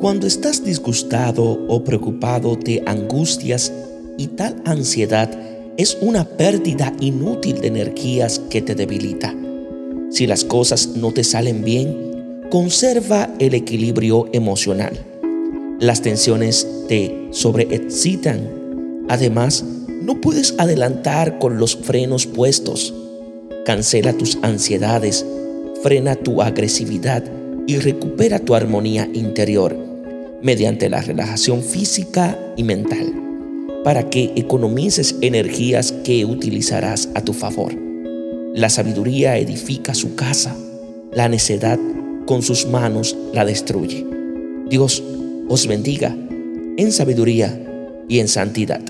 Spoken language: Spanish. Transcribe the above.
Cuando estás disgustado o preocupado te angustias y tal ansiedad es una pérdida inútil de energías que te debilita. Si las cosas no te salen bien, conserva el equilibrio emocional. Las tensiones te sobreexcitan. Además, no puedes adelantar con los frenos puestos. Cancela tus ansiedades, frena tu agresividad y recupera tu armonía interior mediante la relajación física y mental para que economices energías que utilizarás a tu favor. La sabiduría edifica su casa, la necedad con sus manos la destruye. Dios os bendiga en sabiduría y en santidad.